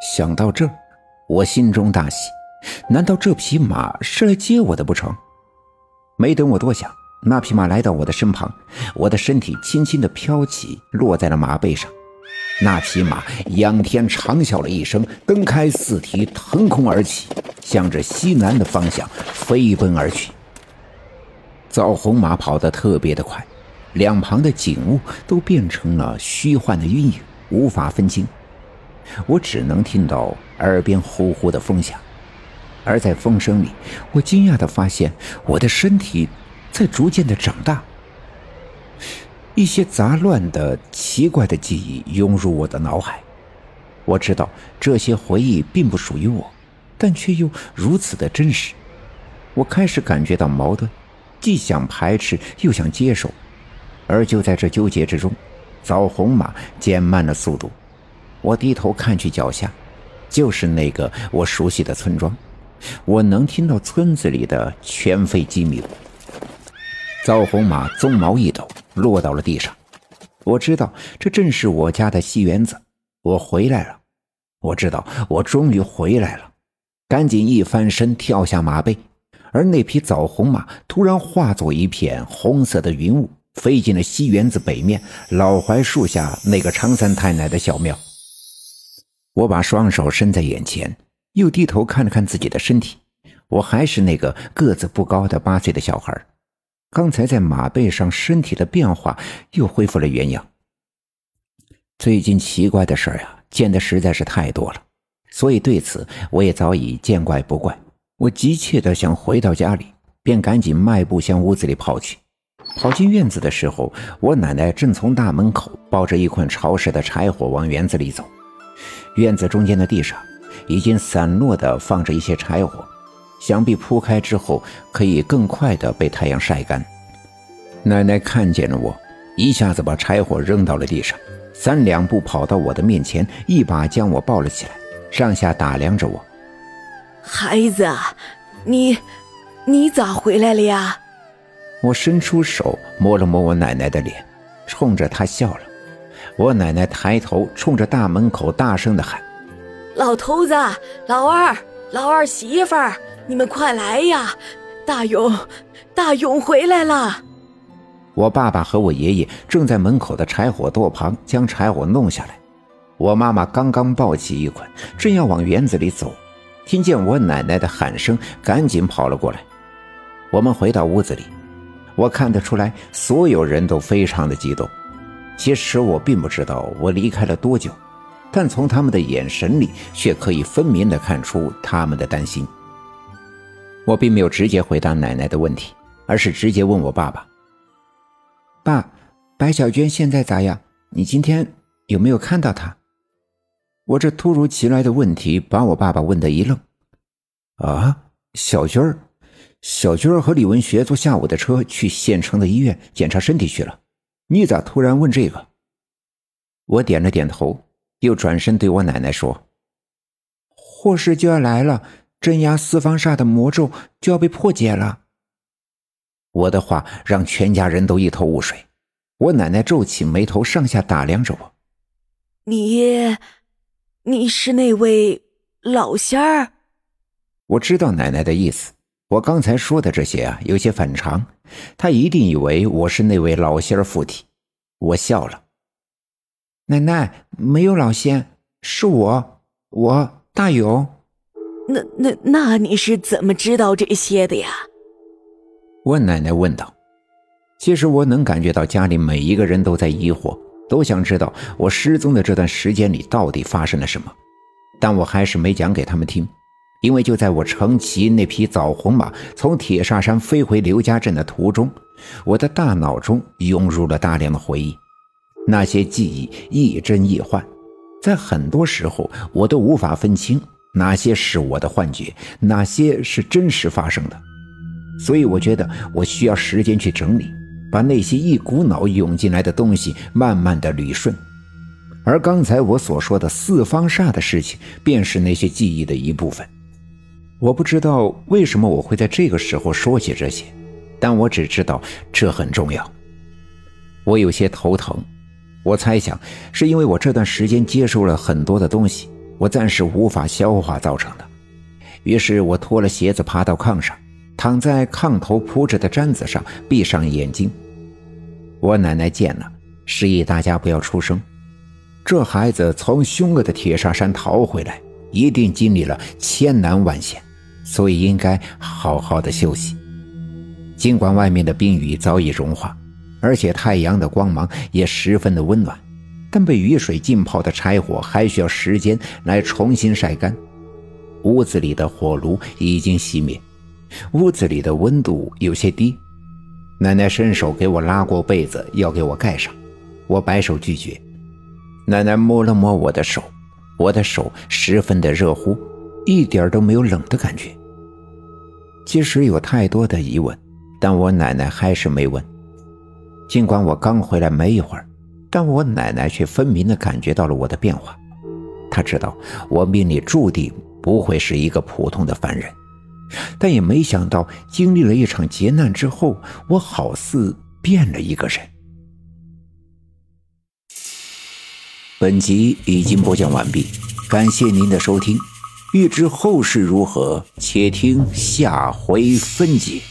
想到这儿，我心中大喜。难道这匹马是来接我的不成？没等我多想，那匹马来到我的身旁，我的身体轻轻地飘起，落在了马背上。那匹马仰天长啸了一声，蹬开四蹄，腾空而起，向着西南的方向飞奔而去。枣红马跑得特别的快，两旁的景物都变成了虚幻的阴影，无法分清。我只能听到耳边呼呼的风响。而在风声里，我惊讶地发现我的身体在逐渐的长大。一些杂乱的、奇怪的记忆涌入我的脑海。我知道这些回忆并不属于我，但却又如此的真实。我开始感觉到矛盾，既想排斥又想接受。而就在这纠结之中，枣红马减慢了速度。我低头看去，脚下就是那个我熟悉的村庄。我能听到村子里的犬吠鸡鸣。枣红马鬃毛一抖，落到了地上。我知道这正是我家的西园子。我回来了，我知道我终于回来了。赶紧一翻身，跳下马背。而那匹枣红马突然化作一片红色的云雾，飞进了西园子北面老槐树下那个常三太奶的小庙。我把双手伸在眼前。又低头看了看自己的身体，我还是那个个子不高的八岁的小孩。刚才在马背上身体的变化又恢复了原样。最近奇怪的事儿呀，见的实在是太多了，所以对此我也早已见怪不怪。我急切的想回到家里，便赶紧迈步向屋子里跑去。跑进院子的时候，我奶奶正从大门口抱着一捆潮湿的柴火往园子里走。院子中间的地上。已经散落的放着一些柴火，想必铺开之后可以更快的被太阳晒干。奶奶看见了我，一下子把柴火扔到了地上，三两步跑到我的面前，一把将我抱了起来，上下打量着我。孩子，你，你咋回来了呀？我伸出手摸了摸我奶奶的脸，冲着她笑了。我奶奶抬头冲着大门口大声的喊。老头子，老二，老二媳妇儿，你们快来呀！大勇，大勇回来了。我爸爸和我爷爷正在门口的柴火垛旁将柴火弄下来。我妈妈刚刚抱起一捆，正要往园子里走，听见我奶奶的喊声，赶紧跑了过来。我们回到屋子里，我看得出来，所有人都非常的激动。其实我并不知道我离开了多久。但从他们的眼神里，却可以分明地看出他们的担心。我并没有直接回答奶奶的问题，而是直接问我爸爸：“爸，白小娟现在咋样？你今天有没有看到她？”我这突如其来的问题把我爸爸问得一愣。“啊，小娟儿，小娟儿和李文学坐下午的车去县城的医院检查身体去了。你咋突然问这个？”我点了点头。又转身对我奶奶说：“祸事就要来了，镇压四方煞的魔咒就要被破解了。”我的话让全家人都一头雾水。我奶奶皱起眉头，上下打量着我：“你，你是那位老仙儿？”我知道奶奶的意思。我刚才说的这些啊，有些反常。他一定以为我是那位老仙儿附体。我笑了。奶奶没有老仙，是我，我大勇。那那那你是怎么知道这些的呀？我奶奶问道。其实我能感觉到家里每一个人都在疑惑，都想知道我失踪的这段时间里到底发生了什么，但我还是没讲给他们听，因为就在我乘骑那匹枣红马从铁砂山飞回刘家镇的途中，我的大脑中涌入了大量的回忆。那些记忆亦真亦幻，在很多时候我都无法分清哪些是我的幻觉，哪些是真实发生的。所以我觉得我需要时间去整理，把那些一股脑涌进来的东西慢慢的捋顺。而刚才我所说的四方煞的事情，便是那些记忆的一部分。我不知道为什么我会在这个时候说起这些，但我只知道这很重要。我有些头疼。我猜想，是因为我这段时间接受了很多的东西，我暂时无法消化造成的。于是我脱了鞋子，爬到炕上，躺在炕头铺着的毡子上，闭上眼睛。我奶奶见了，示意大家不要出声。这孩子从凶恶的铁砂山逃回来，一定经历了千难万险，所以应该好好的休息。尽管外面的冰雨早已融化，而且太阳的光芒也十分的温暖，但被雨水浸泡的柴火还需要时间来重新晒干。屋子里的火炉已经熄灭，屋子里的温度有些低。奶奶伸手给我拉过被子，要给我盖上，我摆手拒绝。奶奶摸了摸我的手，我的手十分的热乎，一点都没有冷的感觉。即使有太多的疑问，但我奶奶还是没问。尽管我刚回来没一会儿，但我奶奶却分明的感觉到了我的变化。她知道我命里注定不会是一个普通的凡人，但也没想到经历了一场劫难之后，我好似变了一个人。本集已经播讲完毕，感谢您的收听。欲知后事如何，且听下回分解。